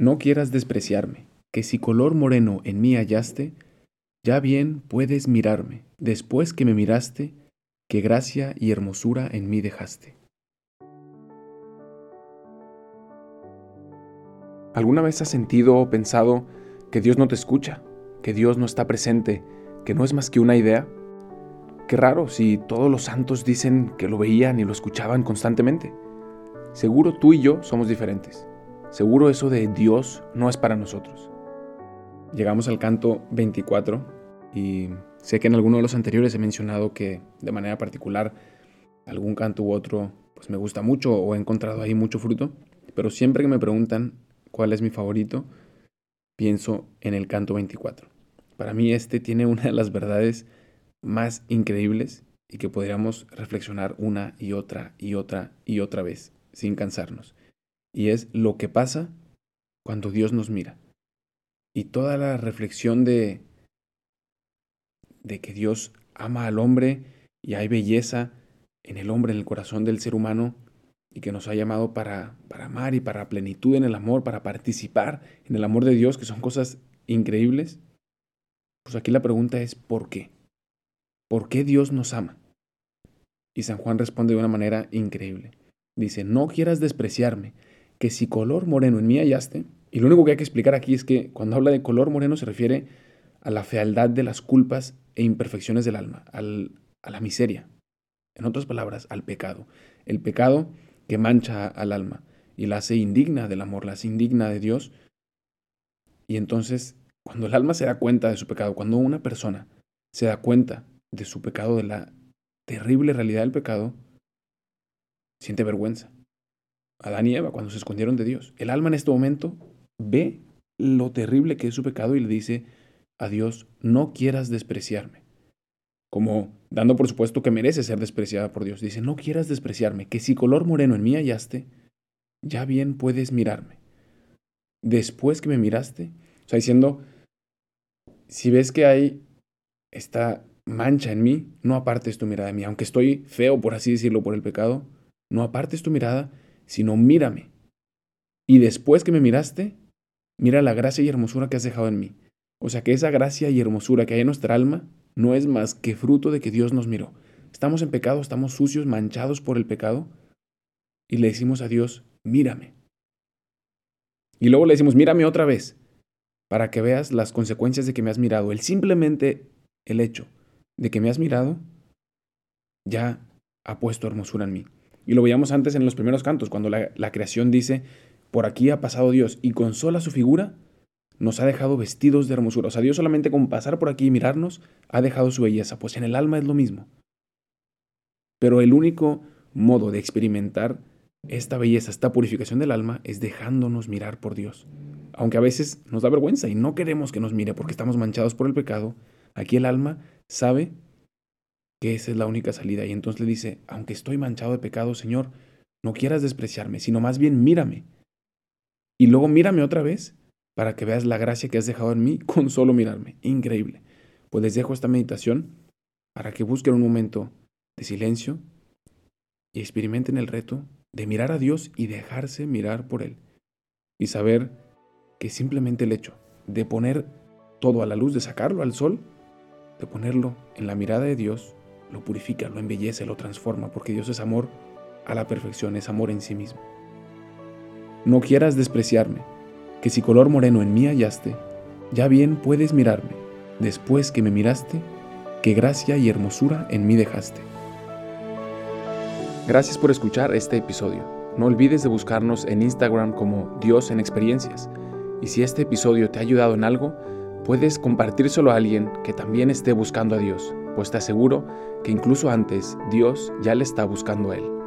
No quieras despreciarme, que si color moreno en mí hallaste, ya bien puedes mirarme, después que me miraste, que gracia y hermosura en mí dejaste. ¿Alguna vez has sentido o pensado que Dios no te escucha, que Dios no está presente, que no es más que una idea? Qué raro si todos los santos dicen que lo veían y lo escuchaban constantemente. Seguro tú y yo somos diferentes. Seguro eso de Dios no es para nosotros. Llegamos al canto 24 y sé que en alguno de los anteriores he mencionado que de manera particular algún canto u otro pues me gusta mucho o he encontrado ahí mucho fruto, pero siempre que me preguntan cuál es mi favorito, pienso en el canto 24. Para mí este tiene una de las verdades más increíbles y que podríamos reflexionar una y otra y otra y otra vez sin cansarnos y es lo que pasa cuando Dios nos mira. Y toda la reflexión de, de que Dios ama al hombre y hay belleza en el hombre, en el corazón del ser humano, y que nos ha llamado para, para amar y para plenitud en el amor, para participar en el amor de Dios, que son cosas increíbles. Pues aquí la pregunta es ¿por qué? ¿Por qué Dios nos ama? Y San Juan responde de una manera increíble. Dice, no quieras despreciarme, que si color moreno en mí hallaste, y lo único que hay que explicar aquí es que cuando habla de color moreno se refiere a la fealdad de las culpas e imperfecciones del alma, a la miseria. En otras palabras, al pecado. El pecado que mancha al alma y la hace indigna del amor, la hace indigna de Dios. Y entonces, cuando el alma se da cuenta de su pecado, cuando una persona se da cuenta de su pecado, de la terrible realidad del pecado, siente vergüenza. Adán y Eva cuando se escondieron de Dios. El alma en este momento ve lo terrible que es su pecado y le dice a Dios, no quieras despreciarme. Como dando por supuesto que merece ser despreciada por Dios. Dice, no quieras despreciarme, que si color moreno en mí hallaste, ya bien puedes mirarme. Después que me miraste, o sea, diciendo, si ves que hay esta mancha en mí, no apartes tu mirada de mí. Aunque estoy feo, por así decirlo, por el pecado, no apartes tu mirada sino mírame. Y después que me miraste, mira la gracia y hermosura que has dejado en mí. O sea que esa gracia y hermosura que hay en nuestra alma no es más que fruto de que Dios nos miró. Estamos en pecado, estamos sucios, manchados por el pecado, y le decimos a Dios, mírame. Y luego le decimos, mírame otra vez, para que veas las consecuencias de que me has mirado. El simplemente el hecho de que me has mirado ya ha puesto hermosura en mí. Y lo veíamos antes en los primeros cantos, cuando la, creación dice, por aquí ha pasado Dios y con sola su figura nos ha dejado vestidos de hermosura. O sea, Dios solamente con pasar por aquí y mirarnos ha dejado su belleza. Pues en el alma es lo mismo. Pero el único modo de experimentar esta belleza, esta purificación del alma, es dejándonos mirar por Dios. Aunque a veces nos da vergüenza y no queremos que nos mire porque estamos manchados por el pecado, aquí el alma sabe que esa es la única salida. Y entonces le dice, aunque estoy manchado de pecado, Señor, no quieras despreciarme, sino más bien mírame. Y luego mírame otra vez para que veas la gracia que has dejado en mí con solo mirarme. Increíble. Pues les dejo esta meditación para que busquen un momento de silencio y experimenten el reto de mirar a Dios y dejarse mirar por Él. Y saber que simplemente el hecho de poner todo a la luz, de sacarlo al sol, de ponerlo en la mirada de Dios, lo purifica, lo embellece, lo transforma, porque Dios es amor a la perfección, es amor en sí mismo. No quieras despreciarme, que si color moreno en mí hallaste, ya bien puedes mirarme, después que me miraste, que gracia y hermosura en mí dejaste. Gracias por escuchar este episodio. No olvides de buscarnos en Instagram como Dios en Experiencias. Y si este episodio te ha ayudado en algo, puedes compartírselo a alguien que también esté buscando a Dios pues te aseguro que incluso antes Dios ya le está buscando a él.